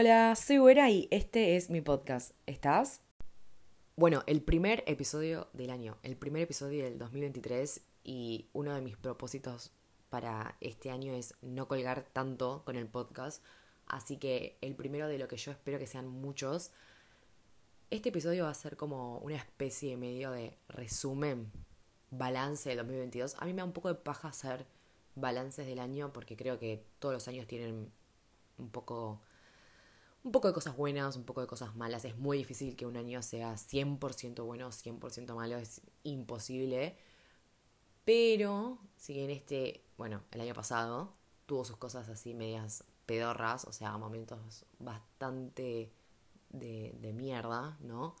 Hola, soy Güera y este es mi podcast. ¿Estás? Bueno, el primer episodio del año, el primer episodio del 2023 y uno de mis propósitos para este año es no colgar tanto con el podcast, así que el primero de lo que yo espero que sean muchos. Este episodio va a ser como una especie medio de resumen, balance del 2022. A mí me da un poco de paja hacer balances del año porque creo que todos los años tienen un poco un poco de cosas buenas, un poco de cosas malas. Es muy difícil que un año sea 100% bueno o 100% malo, es imposible. Pero, si bien este, bueno, el año pasado tuvo sus cosas así medias pedorras, o sea, momentos bastante de, de mierda, ¿no?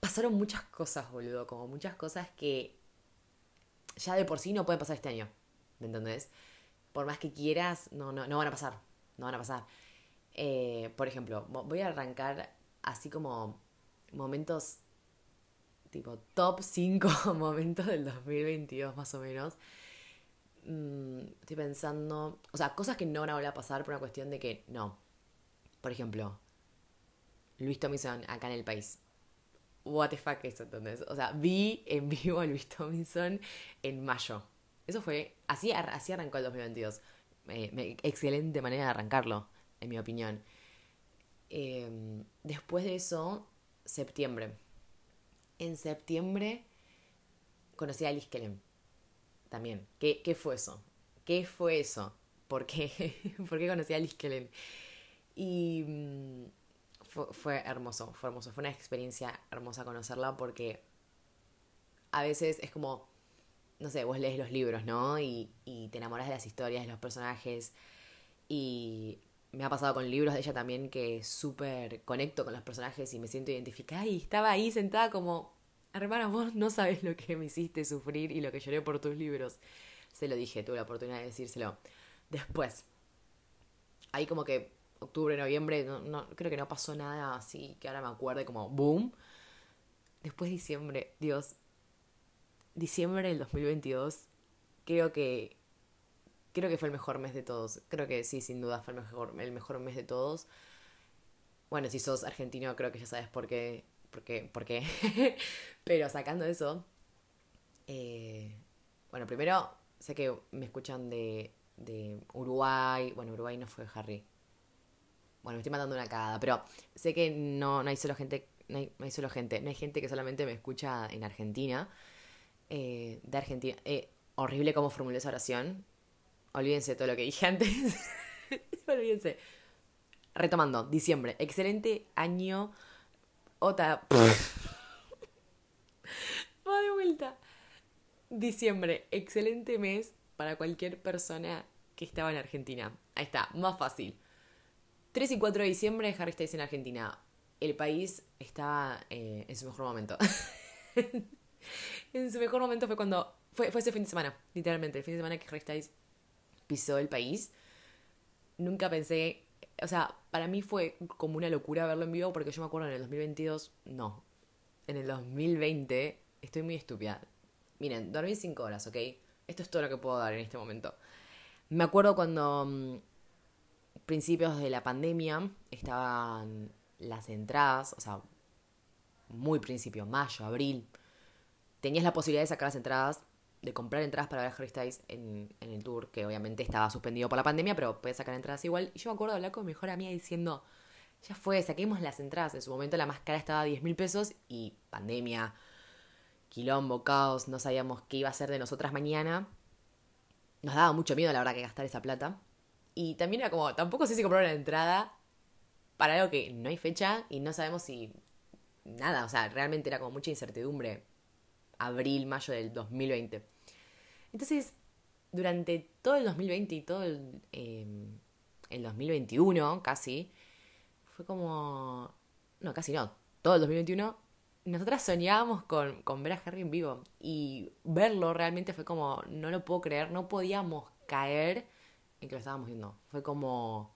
Pasaron muchas cosas, boludo, como muchas cosas que ya de por sí no pueden pasar este año, ¿me entendés? Por más que quieras, no, no, no van a pasar, no van a pasar. Eh, por ejemplo, voy a arrancar así como momentos, tipo top 5 momentos del 2022 más o menos. Mm, estoy pensando, o sea, cosas que no van a volver a pasar por una cuestión de que no. Por ejemplo, Luis Tomlinson acá en el país. What the fuck es entonces? O sea, vi en vivo a Luis Tomlinson en mayo. Eso fue, así, así arrancó el 2022. excelente manera de arrancarlo en mi opinión. Em, después de eso, septiembre. En septiembre conocí a Alice Kellen. También. ¿Qué, ¿Qué, fue eso? ¿Qué fue eso? ¿Por qué? ¿Por qué conocí a Alice Kellen? Y mm, fue, fue, hermoso, fue hermoso. Fue una experiencia hermosa conocerla porque a veces es como, no sé, vos lees los libros, ¿no? Y, y te enamoras de las historias, de los personajes. Y me ha pasado con libros de ella también que súper conecto con los personajes y me siento identificada y estaba ahí sentada como, hermana, vos no sabes lo que me hiciste sufrir y lo que lloré por tus libros. Se lo dije, tuve la oportunidad de decírselo. Después, ahí como que octubre, noviembre, no, creo que no pasó nada así que ahora me acuerde como boom. Después diciembre, Dios, diciembre del 2022, creo que creo que fue el mejor mes de todos. Creo que sí, sin duda fue el mejor, el mejor mes de todos. Bueno, si sos argentino, creo que ya sabes por qué. Por qué, por qué. Pero sacando eso. Eh, bueno, primero, sé que me escuchan de, de Uruguay. Bueno, Uruguay no fue Harry. Bueno, me estoy mandando una cagada. Pero sé que no, no hay solo gente. No hay, no hay solo gente. No hay gente que solamente me escucha en Argentina. Eh, de Argentina. Eh, horrible cómo formulé esa oración. Olvídense de todo lo que dije antes. Olvídense. Retomando, diciembre. Excelente año. Otra. Va de vuelta. Diciembre. Excelente mes para cualquier persona que estaba en Argentina. Ahí está, más fácil. 3 y 4 de diciembre, Harry Styles en Argentina. El país estaba eh, en su mejor momento. en su mejor momento fue cuando. Fue, fue ese fin de semana, literalmente. El fin de semana que Harry Styles pisó el país. Nunca pensé, o sea, para mí fue como una locura verlo en vivo porque yo me acuerdo en el 2022, no, en el 2020 estoy muy estúpida. Miren, dormí 5 horas, ¿ok? Esto es todo lo que puedo dar en este momento. Me acuerdo cuando mm, principios de la pandemia estaban las entradas, o sea, muy principio, mayo, abril, tenías la posibilidad de sacar las entradas de comprar entradas para ver Harry Styles en, en, el tour, que obviamente estaba suspendido por la pandemia, pero puedes sacar entradas igual. Y yo me acuerdo de hablar con mi mejor amiga diciendo, ya fue, saquemos las entradas. En su momento la más cara estaba a 10 mil pesos y pandemia, quilombo, caos, no sabíamos qué iba a ser de nosotras mañana. Nos daba mucho miedo, la verdad, que gastar esa plata. Y también era como, tampoco sé si comprar una entrada para algo que no hay fecha y no sabemos si... Nada, o sea, realmente era como mucha incertidumbre abril, mayo del 2020. Entonces, durante todo el 2020 y todo el, em, el 2021 casi, fue como... No, casi no. Todo el 2021 nosotras soñábamos con, con, ver a Harry en vivo y verlo realmente fue como, no lo puedo creer, no podíamos caer en que lo estábamos viendo. Fue como,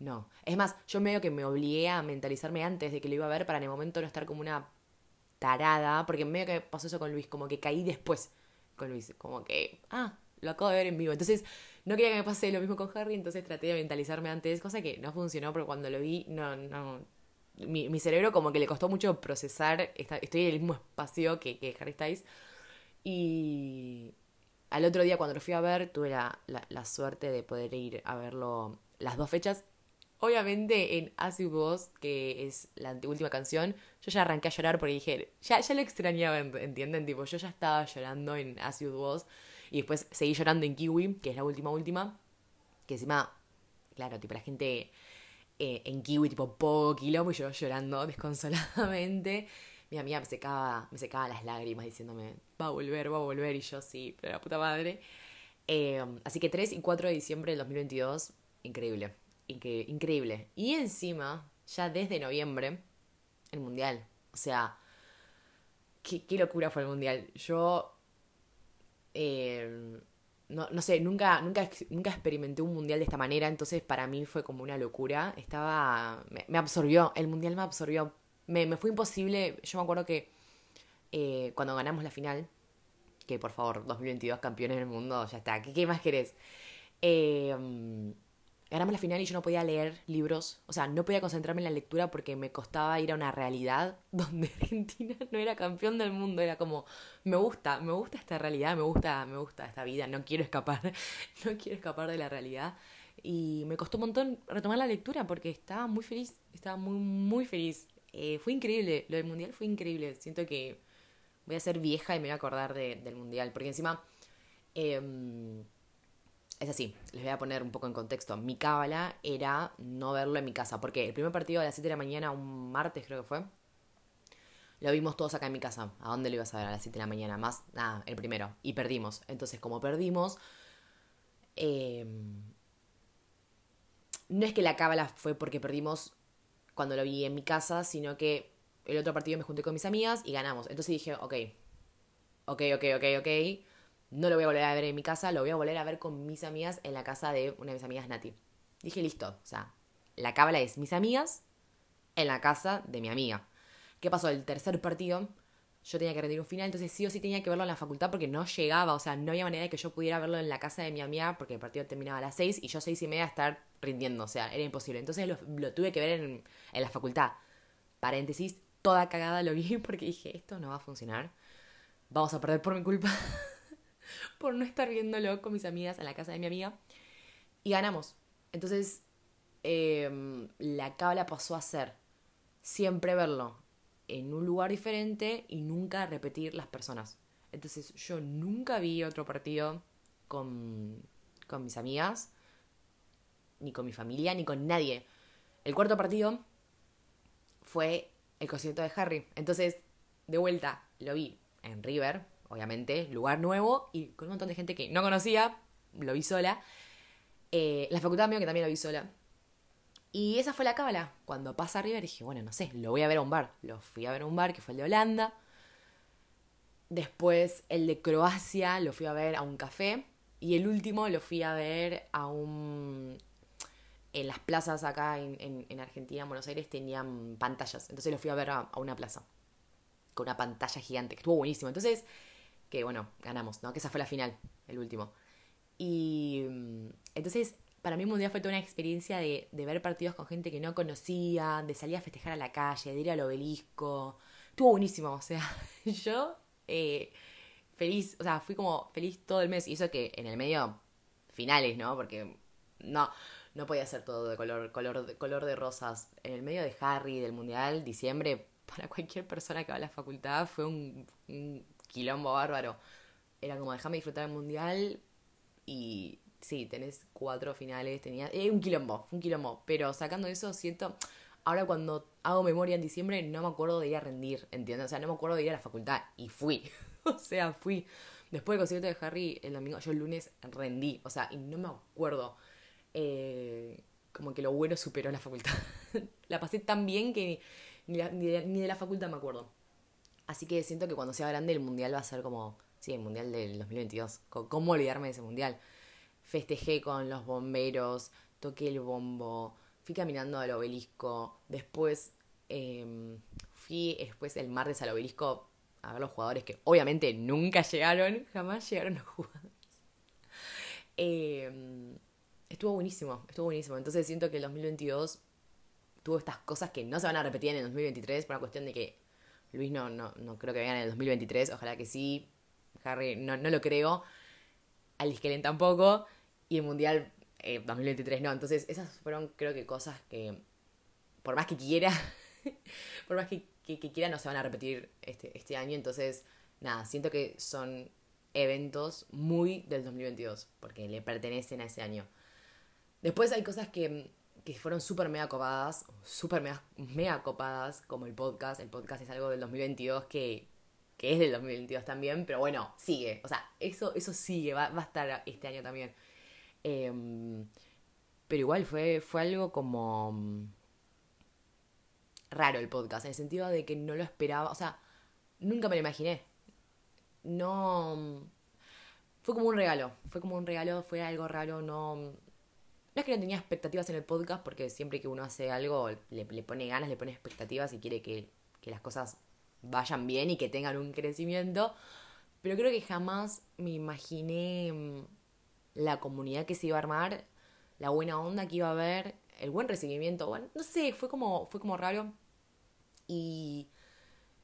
no. Es más, yo medio que me obligué a mentalizarme antes de que lo iba a ver para en el momento no estar como una tarada, porque medio que pasó eso con Luis, como que caí después con Luis, como que, ah, lo acabo de ver en vivo. Entonces, no quería que me pase lo mismo con Harry, entonces traté de mentalizarme antes, cosa que no funcionó, pero cuando lo vi, no, no. Mi, mi cerebro como que le costó mucho procesar, estoy en el mismo espacio que, que Harry Styles. Y al otro día cuando lo fui a ver, tuve la, la, suerte de poder ir a verlo las dos fechas. Obviamente en As You que es la última canción, yo ya arranqué a llorar porque dije, ya, ya lo extrañaba, ¿entienden? Tipo, yo ya estaba llorando en As You y después seguí llorando en Kiwi, que es la última, última. Que encima, claro, tipo la gente eh, en Kiwi, tipo, poco quilombo y yo llorando desconsoladamente. Mi amiga me secaba, me secaba las lágrimas diciéndome, va a volver, va a volver. Y yo sí, pero la puta madre. Eh, así que 3 y 4 de diciembre del 2022, increíble. Increíble. Y encima, ya desde noviembre, el mundial. O sea, qué, qué locura fue el mundial. Yo eh, no, no, sé, nunca, nunca, nunca experimenté un mundial de esta manera, entonces para mí fue como una locura. Estaba. Me, absorbió, el mundial me absorbió. Me, me, fue imposible. Yo me acuerdo que eh, cuando ganamos la final, que por favor, 2022 campeones del mundo, ya está, ¿qué, qué más querés? Eh, ganamos la final y yo no podía leer libros, o sea, no podía concentrarme en la lectura porque me costaba ir a una realidad donde Argentina no era campeón del mundo, era como, me gusta, me gusta esta realidad, me gusta, me gusta esta vida, no quiero escapar, no quiero escapar de la realidad. Y me costó un montón retomar la lectura porque estaba muy feliz, estaba muy, muy feliz. Eh, fue increíble, lo del mundial fue increíble, siento que voy a ser vieja y me voy a acordar del mundial, porque encima... Eh, es así, les voy a poner un poco en contexto. Mi cábala era no verlo en mi casa. Porque el primer partido a las 7 de la mañana, un martes creo que fue, lo vimos todos acá en mi casa. ¿A dónde lo ibas a ver a las 7 de la mañana? Más, nada, el primero. Y perdimos. Entonces, como perdimos, em, no es que la cábala fue porque perdimos cuando lo vi en mi casa, sino que el otro partido me junté con mis amigas y ganamos. Entonces dije, ok, ok, ok, ok, ok no lo voy a volver a ver en mi casa, lo voy a volver a ver con mis amigas en la casa de una de mis amigas, Nati. Dije, listo, o sea, la cábala es mis amigas en la casa de mi amiga. ¿Qué pasó? El tercer partido, yo tenía que rendir un final, entonces sí o sí tenía que verlo en la facultad porque no llegaba, o sea, no había manera de que yo pudiera verlo en la casa de mi amiga porque el partido terminaba a las seis y yo seis y media estar rindiendo, o sea, era imposible. Entonces lo, tuve que ver en, en la facultad. Paréntesis, toda cagada lo vi porque dije, esto no va a funcionar. Vamos a perder por mi culpa. por no estar viéndolo con mis amigas en la casa de mi amiga. Y ganamos. Entonces, em, la cábala pasó a ser siempre verlo en un lugar diferente y nunca repetir las personas. Entonces, yo nunca vi otro partido con, con mis amigas, ni con mi familia, ni con nadie. El cuarto partido fue el concierto de Harry. Entonces, de vuelta, lo vi en River, obviamente, lugar nuevo y con un montón de gente que no conocía, lo vi sola. Eh, la facultad mío que también lo vi sola. Y esa fue la cábala. Cuando pasa River dije, bueno, no sé, lo voy a ver a un bar. Lo fui a ver a un bar que fue el de Holanda. Después el de Croacia lo fui a ver a un café. Y el último lo fui a ver a un... En las plazas acá en, en, Argentina, en Buenos Aires, tenían pantallas. Entonces lo fui a ver a, a una plaza. Con una pantalla gigante, que estuvo buenísimo. Entonces que bueno, ganamos, ¿no? Que esa fue la final, el último. Y mm, entonces, para mí un día fue toda una experiencia de, de, ver partidos con gente que no conocía, de salir a festejar a la calle, de ir al obelisco. Estuvo buenísimo, o sea, yo eh, feliz, o sea, fui como feliz todo el mes. Y eso que en el medio, finales, ¿no? Porque no, no podía ser todo de color, color, de, color de rosas. En el medio de Harry, del Mundial, diciembre, para cualquier persona que va a la facultad fue un quilombo bárbaro. Era como, déjame disfrutar el mundial y sí, tenés cuatro finales, tenía... Eh, un quilombo, un quilombo. Pero sacando eso, siento... Ahora cuando hago memoria en diciembre no me acuerdo de ir a rendir, ¿entiendes? O sea, no me acuerdo de ir a la facultad y fui. o sea, fui. Después del concierto de Harry, el domingo, yo el lunes rendí. O sea, y no me acuerdo. Eh, como que lo bueno superó la facultad. la pasé tan bien que ni, ni de la facultad me acuerdo. Así que siento que cuando sea grande el mundial va a ser como, sí, el mundial del 2022. ¿Cómo olvidarme de ese mundial? Festejé con los bomberos, toqué el bombo, fui caminando al obelisco, después em, fui después el martes al obelisco a ver los jugadores que obviamente nunca llegaron, jamás llegaron los jugadores. Em, estuvo buenísimo, estuvo buenísimo. Entonces siento que el 2022 tuvo estas cosas que no se van a repetir en el 2023 por una cuestión de que Luis no, no, no creo que vengan en el 2023, ojalá que sí. Harry no, no lo creo. Alice Kellen tampoco. Y el Mundial 2023 eh, no. Entonces esas fueron creo que cosas que por más que quiera, por más que, que, quiera no se van a repetir este, este año. Entonces nada, siento que son eventos muy del 2022 porque le pertenecen a ese año. Después hay cosas que que fueron súper mega copadas, súper mega, copadas, como el podcast. El podcast es algo del 2022 que, que es del 2022 también, pero bueno, sigue. O sea, eso, eso sigue, va, va a estar este año también. Em, pero igual fue, fue algo como mm, raro el podcast, en el sentido de que no lo esperaba, o sea, nunca me lo imaginé. No... Mm, fue como un regalo, fue como un regalo, fue algo raro, no no es que no tenía expectativas en el podcast, porque siempre que uno hace algo le, pone ganas, le pone expectativas y quiere que, las cosas vayan bien y que tengan un crecimiento. Pero creo que jamás me imaginé mm, la comunidad que se iba a armar, la buena onda que iba a haber, el buen recibimiento. Bueno, no sé, fue como, fue como raro. Y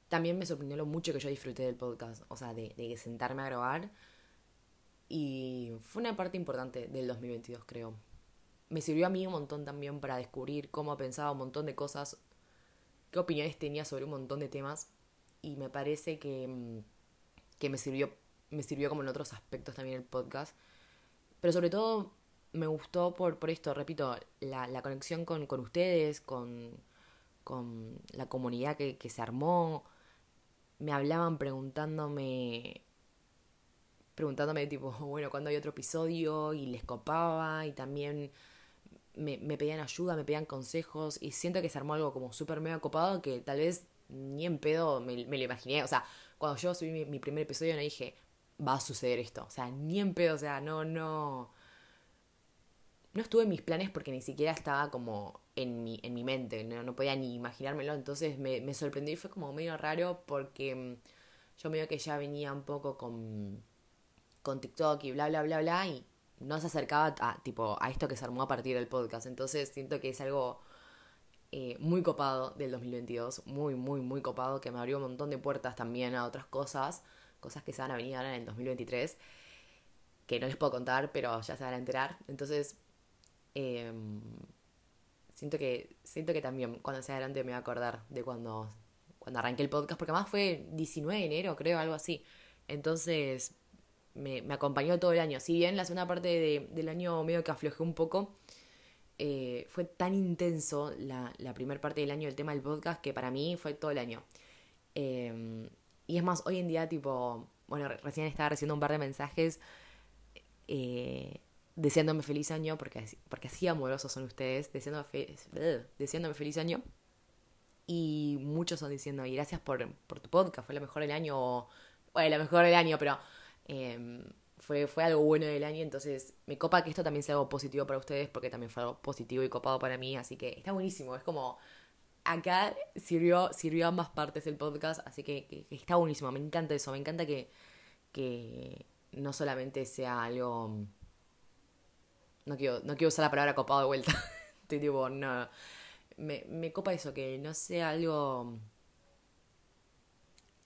también me sorprendió lo mucho que yo disfruté del podcast, o sea, de, de sentarme a grabar. Y fue una parte importante del 2022, creo me sirvió a mí un montón también para descubrir cómo pensaba un montón de cosas, qué opiniones tenía sobre un montón de temas y me parece que, mm, que me sirvió me sirvió como en otros aspectos también el podcast. Pero sobre todo me gustó por, por esto, repito, la, la conexión con, con ustedes, con, con la comunidad que, que se armó. Me hablaban preguntándome preguntándome tipo, bueno, ¿cuándo hay otro episodio? Y les copaba y también me, me, pedían ayuda, me pedían consejos y siento que se armó algo como súper mega copado que tal vez ni en pedo me, me, lo imaginé. O sea, cuando yo subí mi, primer episodio no dije, va a suceder esto. O sea, ni en pedo, o sea, no, no... No estuve en mis planes porque ni siquiera estaba como en mi, en mi mente, no, no podía ni imaginármelo, entonces me, me sorprendió y fue como medio raro porque mm, yo medio que ya venía un poco con, con TikTok y bla, bla, bla, bla, y no se acercaba a, tipo, a esto que se armó a partir del podcast. Entonces siento que es algo eh, muy copado del 2022, muy, muy, muy copado, que me abrió un montón de puertas también a otras cosas, cosas que se van a venir ahora en el 2023, que no les puedo contar, pero ya se van a enterar. Entonces, em, siento, que, siento que también cuando sea adelante me voy a acordar de cuando, cuando arranqué el podcast, porque además fue 19 de enero, creo, algo así. Entonces, me, acompañó todo el año. Si bien la segunda parte de, del año medio que aflojé un poco, eh, fue tan intenso la, la primera parte del año el tema del podcast que para mí fue todo el año. Em, y es más, hoy en día, tipo, bueno, recién estaba recibiendo un par de mensajes eh, deseándome feliz año, porque, porque así amorosos son ustedes, deseándome, deseándome feliz año. Y muchos son diciendo, gracias por, por tu podcast, fue la mejor del año, bueno, la mejor del año, pero Em, fue, fue algo bueno del año, entonces me copa que esto también sea algo positivo para ustedes porque también fue algo positivo y copado para mí, así que está buenísimo, es como acá sirvió, sirvió ambas partes del podcast, así que, está buenísimo, me encanta eso, me encanta que, que no solamente sea algo... No quiero, no quiero usar la palabra copado de vuelta, estoy tipo, no, me, me copa eso, que no sea algo...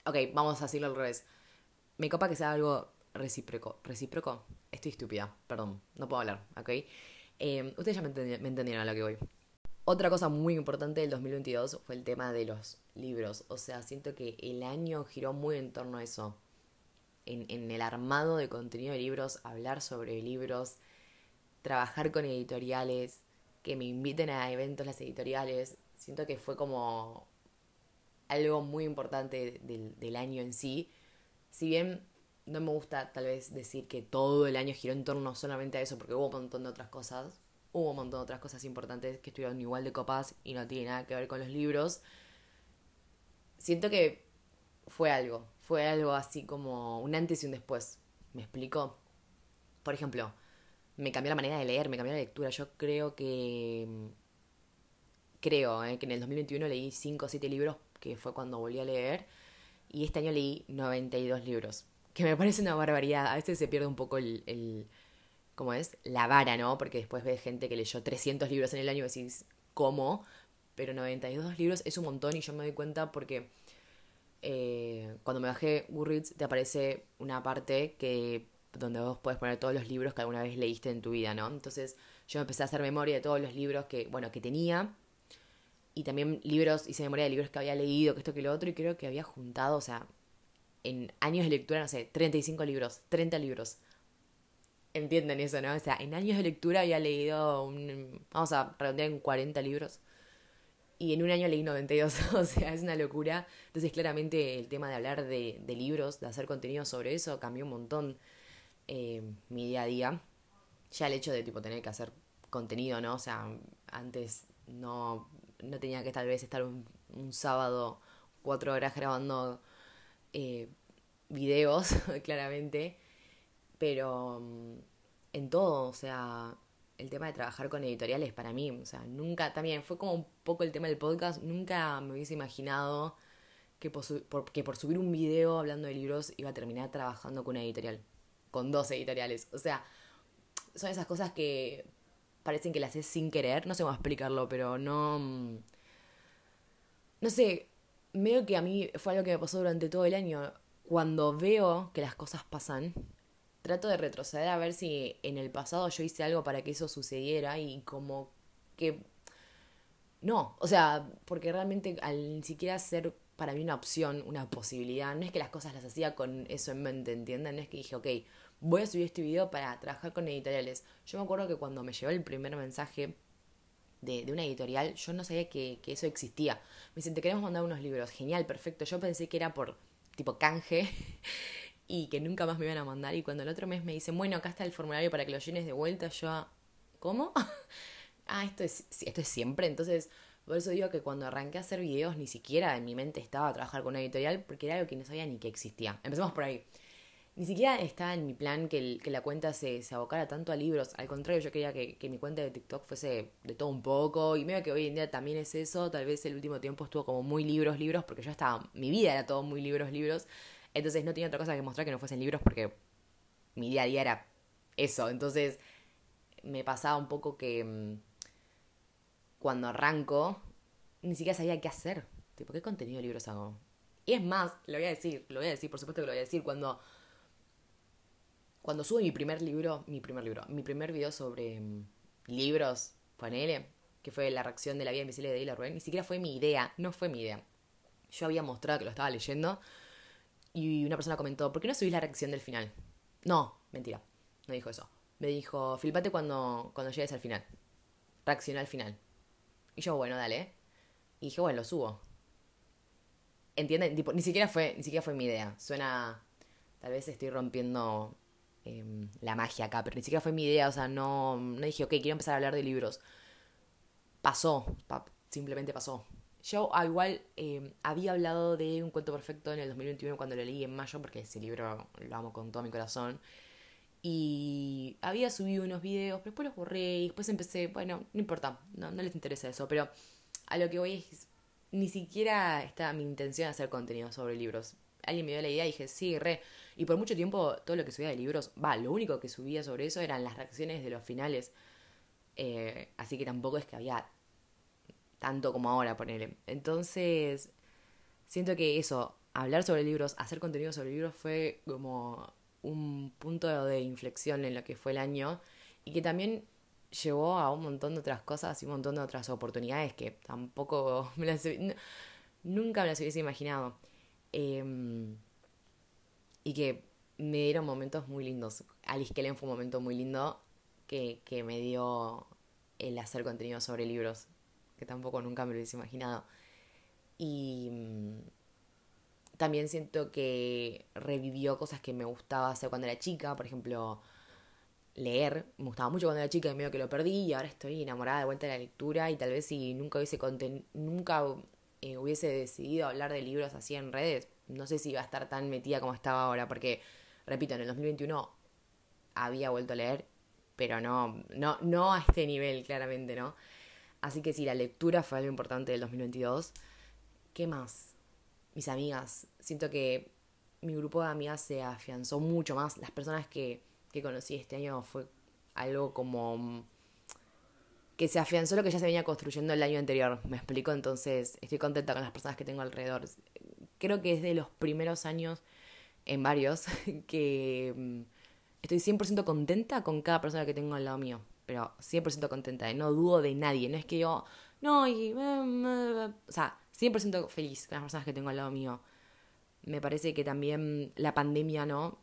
Ok, vamos a decirlo al revés me copa que sea algo recíproco. ¿Recíproco? Estoy estúpida, perdón, no puedo hablar, ¿ok? Eh, ustedes ya me, entendieron a lo que voy. Otra cosa muy importante del 2022 fue el tema de los libros. O sea, siento que el año giró muy en torno a eso. En, el armado de contenido de libros, hablar sobre libros, trabajar con editoriales, que me inviten a eventos las editoriales. Siento que fue como algo muy importante del año en sí si bien no me gusta tal vez decir que todo el año giró en torno solamente a eso, porque hubo un montón de otras cosas, hubo un montón de otras cosas importantes que estuvieron igual de copas y no tiene nada que ver con los libros, siento que fue algo, fue algo así como un antes y un después. ¿Me explico? Por ejemplo, me cambió la manera de leer, me cambió la lectura. Yo creo que. Creo eh, que en el 2021 leí 5 o 7 libros, que fue cuando volví a leer y este año leí 92 libros, que me parece una barbaridad. A veces se pierde un poco el, como es, la vara, ¿no? Porque después ves gente que leyó 300 libros en el año y decís, ¿cómo? Pero 92 libros es un montón y yo me doy cuenta porque eh, cuando me bajé Goodreads te aparece una parte que donde vos puedes poner todos los libros que alguna vez leíste en tu vida, ¿no? Entonces yo empecé a hacer memoria de todos los libros que, bueno, que tenía y también libros, hice memoria de libros que había leído, que esto, que lo otro, y creo que había juntado, o sea, en años de lectura, no sé, 35 libros, 30 libros. Entienden eso, ¿no? O sea, en años de lectura había leído, un, vamos a redondear en 40 libros. Y en un año leí 92, o sea, es una locura. Entonces, claramente el tema de hablar de, libros, de hacer contenido sobre eso, cambió un montón eh, mi día a día. Ya el hecho de, tipo, tener que hacer contenido, ¿no? O sea, antes no, no tenía que tal vez estar un, sábado cuatro horas grabando eh, videos, claramente, pero mm, en todo, o sea, el tema de trabajar con editoriales para mí, o sea, nunca, también fue como un poco el tema del podcast, nunca me hubiese imaginado que por, que por subir un video hablando de libros iba a terminar trabajando con una editorial, con dos editoriales, o sea, son esas cosas que parecen que las haces sin querer, no sé cómo explicarlo, pero no... Mm, no sé, medio que a mí fue algo que me pasó durante todo el año. Cuando veo que las cosas pasan, trato de retroceder a ver si en el pasado yo hice algo para que eso sucediera y como que... No, o sea, porque realmente al ni siquiera ser para mí una opción, una posibilidad, no es que las cosas las hacía con eso en mente, ¿entienden? No es que dije, ok, voy a subir este video para trabajar con editoriales. Yo me acuerdo que cuando me llegó el primer mensaje de, de una editorial, yo no sabía que, que, eso existía. Me dicen, te queremos mandar unos libros. Genial, perfecto. Yo pensé que era por tipo canje y que nunca más me iban a mandar. Y cuando el otro mes me dicen, bueno, acá está el formulario para que lo llenes de vuelta, yo, ¿cómo? ah, esto es, esto es siempre. Entonces, por eso digo que cuando arranqué a hacer videos, ni siquiera en mi mente estaba a trabajar con una editorial porque era algo que no sabía ni que existía. Empecemos por ahí. Ni siquiera estaba en mi plan que, la cuenta se, abocara tanto a libros. Al contrario, yo quería que, que, mi cuenta de TikTok fuese de todo un poco. Y medio que hoy en día también es eso. Tal vez el último tiempo estuvo como muy libros, libros, porque yo estaba. Mi vida era todo muy libros, libros. Entonces no tenía otra cosa que mostrar que no fuesen libros porque mi día a día era eso. Entonces me pasaba un poco que mm, cuando arranco ni siquiera sabía qué hacer. Tipo, ¿qué contenido de libros hago? Y es más, lo voy a decir, lo voy a decir, por supuesto que lo voy a decir, cuando cuando sube mi primer libro, mi primer libro, mi primer video sobre um, libros, ponele, que fue la reacción de la vida invisible de Dale Rubén, ni siquiera fue mi idea, no fue mi idea. Yo había mostrado que lo estaba leyendo y una persona comentó, ¿por qué no subís la reacción del final? No, mentira, no dijo eso. Me dijo, filpate cuando, cuando llegues al final. Reacciona al final. Y yo, bueno, dale. Y dije, bueno, lo subo. ¿Entienden? ni siquiera fue, ni siquiera fue mi idea. Suena. Tal vez estoy rompiendo eh, la magia acá, pero ni siquiera fue mi idea, o sea, no, no dije, ok, quiero empezar a hablar de libros. Pasó, simplemente pasó. Yo ah, igual eh, había hablado de Un cuento perfecto en el 2021 cuando lo leí en mayo, porque ese libro lo amo con todo mi corazón. Y había subido unos videos, pero después los borré y después empecé, bueno, no importa, no, no les interesa eso, pero a lo que voy es, ni siquiera está mi intención de hacer contenido sobre libros. Alguien me dio la idea y dije, sí, re, y por mucho tiempo todo lo que subía de libros, va, lo único que subía sobre eso eran las reacciones de los finales. Eh, así que tampoco es que había tanto como ahora, ponerle. Entonces, siento que eso, hablar sobre libros, hacer contenido sobre libros fue como un punto de inflexión en lo que fue el año y que también llevó a un montón de otras cosas y un montón de otras oportunidades que tampoco me las, nunca me las hubiese imaginado. Eh, y que me dieron momentos muy lindos. Alice Kellen fue un momento muy lindo que, que me dio el hacer contenido sobre libros, que tampoco nunca me lo hubiese imaginado. Y mm, también siento que revivió cosas que me gustaba hacer cuando era chica, por ejemplo, leer. Me gustaba mucho cuando era chica y medio que lo perdí y ahora estoy enamorada de vuelta de la lectura y tal vez si nunca hubiese, nunca, eh, hubiese decidido hablar de libros así en redes, no sé si iba a estar tan metida como estaba ahora, porque, repito, en el 2021 había vuelto a leer, pero no, no, no a este nivel, claramente, ¿no? Así que sí, la lectura fue algo importante del 2022. ¿Qué más? Mis amigas. Siento que mi grupo de amigas se afianzó mucho más. Las personas que, que conocí este año fue algo como que se afianzó lo que ya se venía construyendo el año anterior, me explico, entonces estoy contenta con las personas que tengo alrededor. Creo que es de los primeros años, en varios, que mm, estoy 100% contenta con cada persona que tengo al lado mío, pero 100% contenta, ¿eh? no dudo de nadie, no es que yo, no, y, o sea, 100% feliz con las personas que tengo al lado mío. Me parece que también la pandemia, ¿no?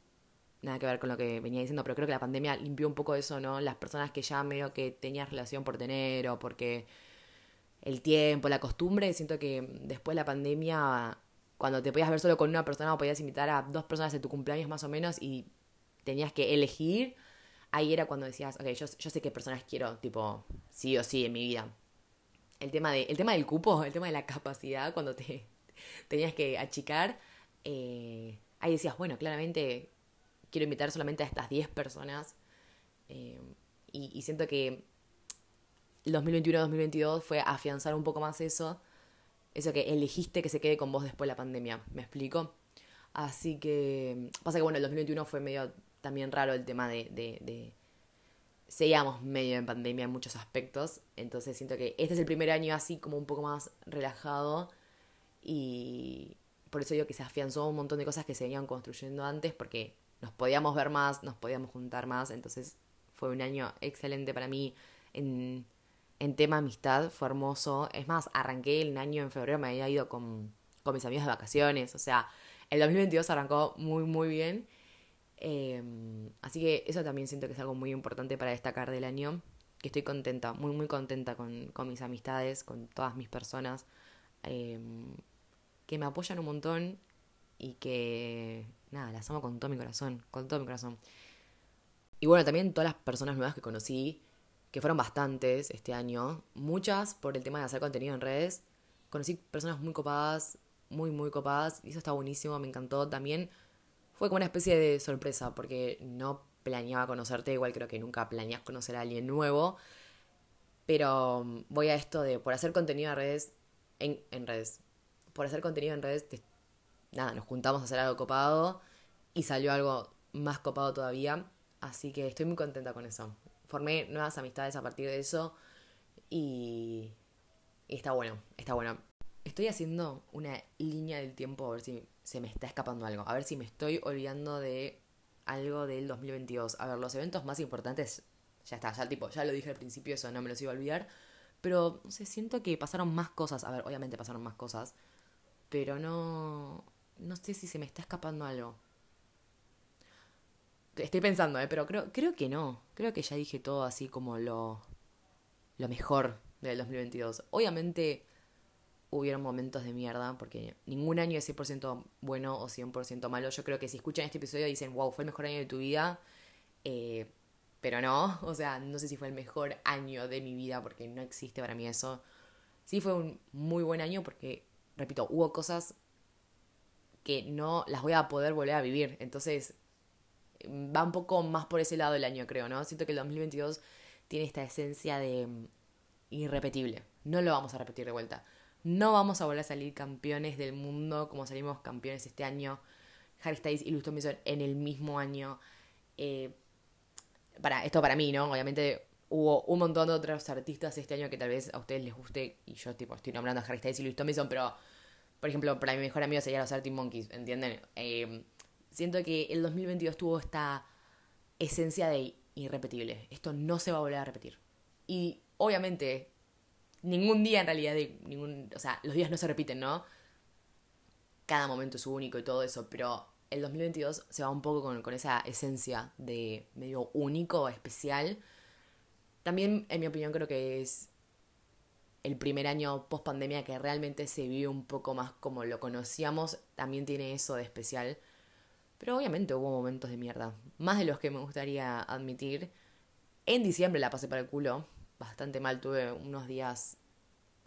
nada que ver con lo que venía diciendo, pero creo que la pandemia limpió un poco eso, ¿no? Las personas que ya medio que tenías relación por tener o porque el tiempo, la costumbre, siento que después de la pandemia, cuando te podías ver solo con una persona o podías invitar a dos personas en tu cumpleaños más o menos y tenías que elegir, ahí era cuando decías, ok, yo, yo sé qué personas quiero, tipo, sí o sí en mi vida. El tema, de, el tema del cupo, el tema de la capacidad, cuando te tenías que achicar, eh, ahí decías, bueno, claramente quiero invitar solamente a estas 10 personas. Eh, y, siento que el 2021-2022 fue afianzar un poco más eso. Eso que elegiste que se quede con vos después de la pandemia. ¿Me explico? Así que pasa que bueno, el 2021 fue medio también raro el tema de seguíamos medio en pandemia en muchos aspectos, entonces siento que este es el primer año así como un poco más relajado y por eso digo que se afianzó un montón de cosas que se venían construyendo antes porque nos podíamos ver más, nos podíamos juntar más, entonces fue un año excelente para mí en, en tema amistad, fue hermoso. Es más, arranqué el año en febrero, me había ido con, con mis amigos de vacaciones, o sea, el 2022 arrancó muy, muy bien. Em, así que eso también siento que es algo muy importante para destacar del año, que estoy contenta, muy, muy contenta con, con mis amistades, con todas mis personas, em, que me apoyan un montón y que nada, las amo con todo mi corazón, con todo mi corazón. Y bueno, también todas las personas nuevas que conocí, que fueron bastantes este año, muchas por el tema de hacer contenido en redes. Conocí personas muy copadas, muy, muy copadas, y eso está buenísimo, me encantó. También fue como una especie de sorpresa, porque no planeaba conocerte, igual creo que nunca planeas conocer a alguien nuevo. Pero mm, voy a esto de por hacer contenido en redes, en, redes, por hacer contenido en redes, nada, nos juntamos a hacer algo copado y salió algo más copado todavía. Así que estoy muy contenta con eso. Formé nuevas amistades a partir de eso y, está bueno, está bueno. Estoy haciendo una línea del tiempo a ver si se me está escapando algo, a ver si me estoy olvidando de algo del 2022. A ver, los eventos más importantes, ya está, ya tipo, ya lo dije al principio, eso no me los iba a olvidar. Pero, no sé, siento que pasaron más cosas. A ver, obviamente pasaron más cosas. Pero no no sé si se me está escapando algo. Estoy pensando, ¿eh? pero creo, creo que no. Creo que ya dije todo así como lo, lo mejor del 2022. Obviamente hubieron momentos de mierda, porque ningún año es 100% bueno o 100% malo. Yo creo que si escuchan este episodio dicen, wow, fue el mejor año de tu vida. Eh, pero no, o sea, no sé si fue el mejor año de mi vida, porque no existe para mí eso. Sí fue un muy buen año porque, repito, hubo cosas que no las voy a poder volver a vivir. Entonces, va un poco más por ese lado el año, creo, ¿no? Siento que el 2022 tiene esta esencia de mm, irrepetible. No lo vamos a repetir de vuelta. No vamos a volver a salir campeones del mundo como salimos campeones este año. Harry Styles y Luis Tomlinson en el mismo año. Eh, para, esto para mí, ¿no? Obviamente hubo un montón de otros artistas este año que tal vez a ustedes les guste. Y yo, tipo, estoy nombrando a Harry Styles y Luis Tomlinson, pero por ejemplo, para mi mejor amigo sería los Arctic Monkeys, ¿entienden? Eh, siento que el 2022 tuvo esta esencia de irrepetible. Esto no se va a volver a repetir. Y obviamente, ningún día en realidad, ningún, o sea, los días no se repiten, ¿no? Cada momento es único y todo eso, pero el 2022 se va un poco con, con esa esencia de medio único, especial. También, en mi opinión, creo que es el primer año post pandemia que realmente se vive un poco más como lo conocíamos, también tiene eso de especial. Pero obviamente hubo momentos de mierda, más de los que me gustaría admitir. En diciembre la pasé para el culo, bastante mal, tuve unos días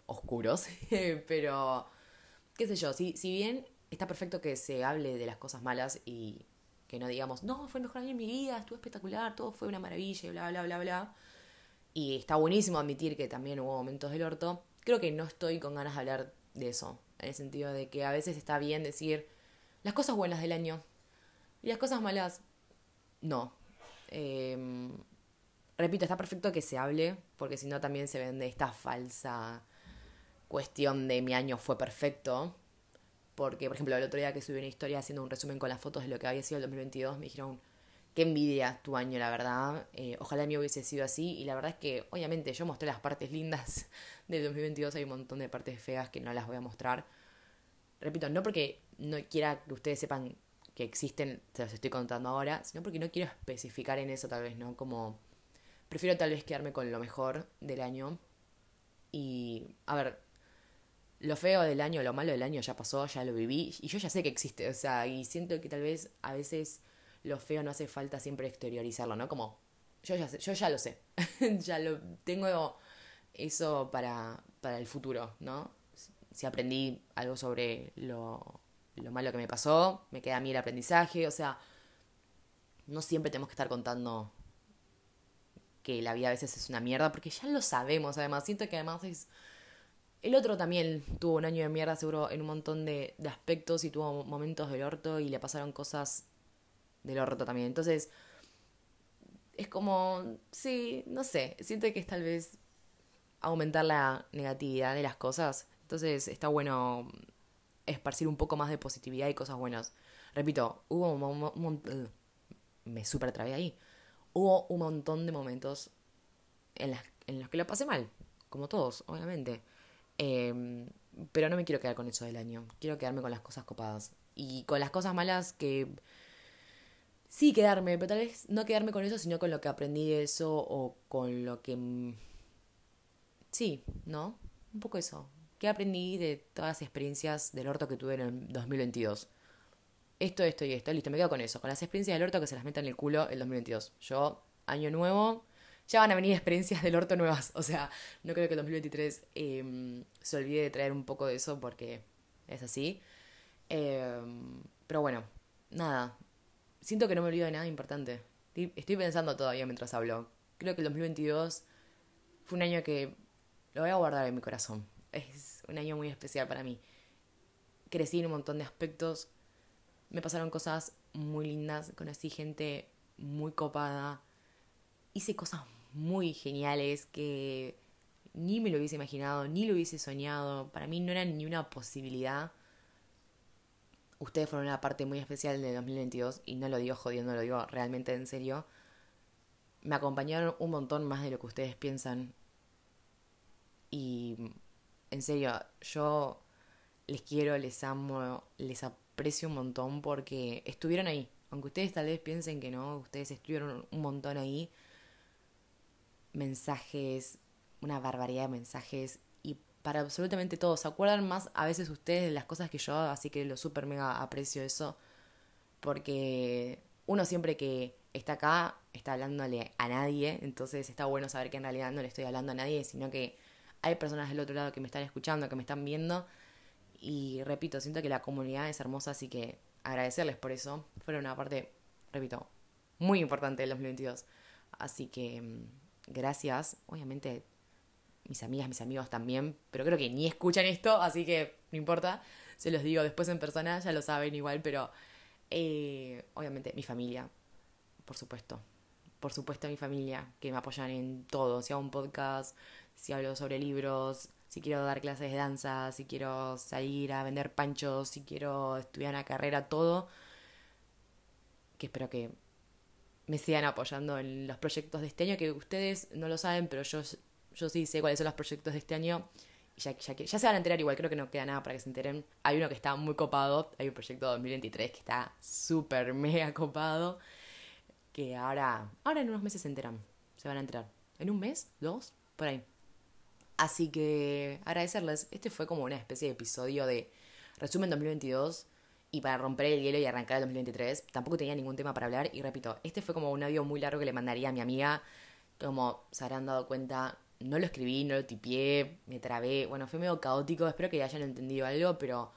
oscuros, pero qué sé yo, si, si bien está perfecto que se hable de las cosas malas y que no digamos, no, fue el mejor año de mi vida, estuvo espectacular, todo fue una maravilla, bla, bla, bla, bla y está buenísimo admitir que también hubo momentos del orto, creo que no estoy con ganas de hablar de eso, en el sentido de que a veces está bien decir las cosas buenas del año y las cosas malas, no. Em, repito, está perfecto que se hable, porque si no también se vende esta falsa cuestión de mi año fue perfecto. Porque, por ejemplo, el otro día que subí una historia haciendo un resumen con las fotos de lo que había sido el 2022, me dijeron, qué envidia tu año, la verdad. Eh, ojalá el mío hubiese sido así. Y la verdad es que, obviamente, yo mostré las partes lindas del 2022. Hay un montón de partes feas que no las voy a mostrar. Repito, no porque no quiera que ustedes sepan que existen, se los estoy contando ahora, sino porque no quiero especificar en eso, tal vez, ¿no? Como. Prefiero tal vez quedarme con lo mejor del año. Y, a ver, lo feo del año, lo malo del año ya pasó, ya lo viví. Y yo ya sé que existe, o sea, y siento que tal vez a veces lo feo no hace falta siempre exteriorizarlo, ¿no? Como, yo ya, sé, yo ya lo sé, ya lo tengo eso para, para el futuro, ¿no? Si aprendí algo sobre lo, lo malo que me pasó, me queda a mí el aprendizaje, o sea, no siempre tenemos que estar contando que la vida a veces es una mierda, porque ya lo sabemos, además, siento que además es... El otro también tuvo un año de mierda, seguro, en un montón de, de aspectos y tuvo momentos del orto y le pasaron cosas del orto también. Entonces, es como, sí, no sé, siento que es tal vez aumentar la negatividad de las cosas. Entonces, está bueno esparcir un poco más de positividad y cosas buenas. Repito, hubo un, montón... me super trabé ahí. Hubo un montón de momentos en, las, en los que lo pasé mal, como todos, obviamente. Em, pero no me quiero quedar con eso del año. Quiero quedarme con las cosas copadas. Y con las cosas malas que sí quedarme, pero tal vez no quedarme con eso, sino con lo que aprendí de eso o con lo que... Sí, ¿no? Un poco eso. ¿Qué aprendí de todas las experiencias del orto que tuve en el 2022? Esto, esto y esto. Listo, me quedo con eso. Con las experiencias del orto que se las metan en el culo el 2022. Yo, año nuevo, ya van a venir experiencias del orto nuevas. O sea, no creo que el 2023 em, se olvide de traer un poco de eso porque es así. Em, pero bueno, nada, siento que no me olvido de nada importante. Estoy pensando todavía mientras hablo. Creo que el 2022 fue un año que lo voy a guardar en mi corazón. Es un año muy especial para mí. Crecí en un montón de aspectos. Me pasaron cosas muy lindas. Conocí gente muy copada. Hice cosas muy geniales que ni me lo hubiese imaginado, ni lo hubiese soñado. Para mí no era ni una posibilidad ustedes fueron una parte muy especial de 2022 y no lo digo jodiendo, lo digo realmente en serio. Me acompañaron un montón más de lo que ustedes piensan. Y en serio, yo les quiero, les amo, les aprecio un montón porque estuvieron ahí. Aunque ustedes tal vez piensen que no, ustedes estuvieron un montón ahí. Mensajes, una barbaridad de mensajes para absolutamente todo. ¿Se acuerdan más a veces ustedes de las cosas que yo? Así que lo súper mega aprecio eso. Porque uno siempre que está acá está hablándole a nadie. Entonces está bueno saber que en realidad no le estoy hablando a nadie, sino que hay personas del otro lado que me están escuchando, que me están viendo. Y repito, siento que la comunidad es hermosa, así que agradecerles por eso. Fueron una parte, repito, muy importante del 2022. Así que mm, gracias. Obviamente mis amigas, mis amigos también, pero creo que ni escuchan esto, así que no importa, se los digo después en persona, ya lo saben igual, pero eh, obviamente mi familia, por supuesto, por supuesto mi familia, que me apoyan en todo, si hago un podcast, si hablo sobre libros, si quiero dar clases de danza, si quiero salir a vender panchos, si quiero estudiar una carrera, todo, que espero que me sigan apoyando en los proyectos de este año, que ustedes no lo saben, pero yo yo sí sé cuáles son los proyectos de este año. Ya, ya, ya se van a enterar igual, creo que no queda nada para que se enteren. Hay uno que está muy copado, hay un proyecto 2023 que está súper mega copado. Que ahora, ahora en unos meses se enteran, se van a enterar. ¿En un mes? ¿Dos? Por ahí. Así que agradecerles. Este fue como una especie de episodio de resumen 2022 y para romper el hielo y arrancar el 2023. Tampoco tenía ningún tema para hablar y repito, este fue como un audio muy largo que le mandaría a mi amiga. Como se habrán dado cuenta, no lo escribí, no lo tipié, me trabé. Bueno, fue medio caótico, espero que hayan entendido algo, pero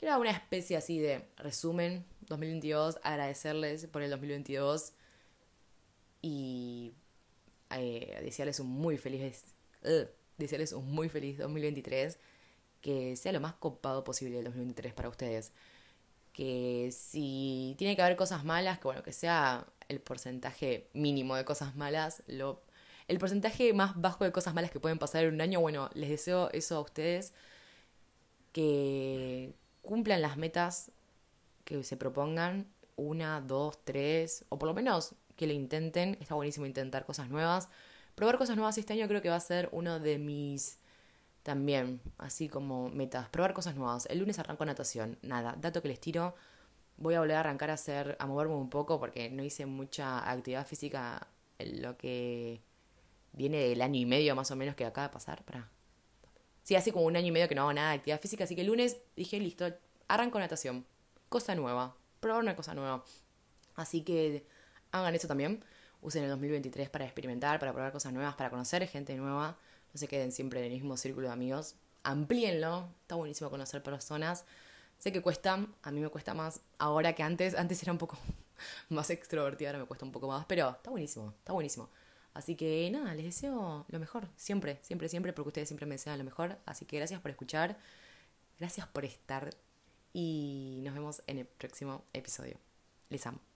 era una especie así de resumen 2022, agradecerles por el 2022 y eh, desearles un muy feliz, uh, desearles un muy feliz 2023, que sea lo más copado posible el 2023 para ustedes. que si tiene que haber cosas malas, que bueno, que sea el porcentaje mínimo de cosas malas, lo, el porcentaje más bajo de cosas malas que pueden pasar en un año, bueno, les deseo eso a ustedes, que cumplan las metas que se propongan, una, dos, tres, o por lo menos que lo intenten, está buenísimo intentar cosas nuevas. Probar cosas nuevas este año creo que va a ser uno de mis también, así como metas, probar cosas nuevas. El lunes arranco natación, nada, dato que les tiro. Voy a volver a arrancar a hacer, a moverme un poco porque no hice mucha actividad física en lo que viene del año y medio más o menos que acaba de pasar. Para. Sí, hace como un año y medio que no hago nada de actividad física, así que el lunes dije, listo, arranco natación. Cosa nueva, probar una cosa nueva. Así que hagan eso también. Usen el 2023 para experimentar, para probar cosas nuevas, para conocer gente nueva no se queden siempre en el mismo círculo de amigos. Amplíenlo, está buenísimo conocer personas. Sé que cuesta, a mí me cuesta más ahora que antes. Antes era un poco más extrovertida, ahora me cuesta un poco más, pero está buenísimo, está buenísimo. Así que nada, les deseo lo mejor, siempre, siempre, siempre, porque ustedes siempre me desean lo mejor. Así que gracias por escuchar, gracias por estar y nos vemos en el próximo episodio. Les amo.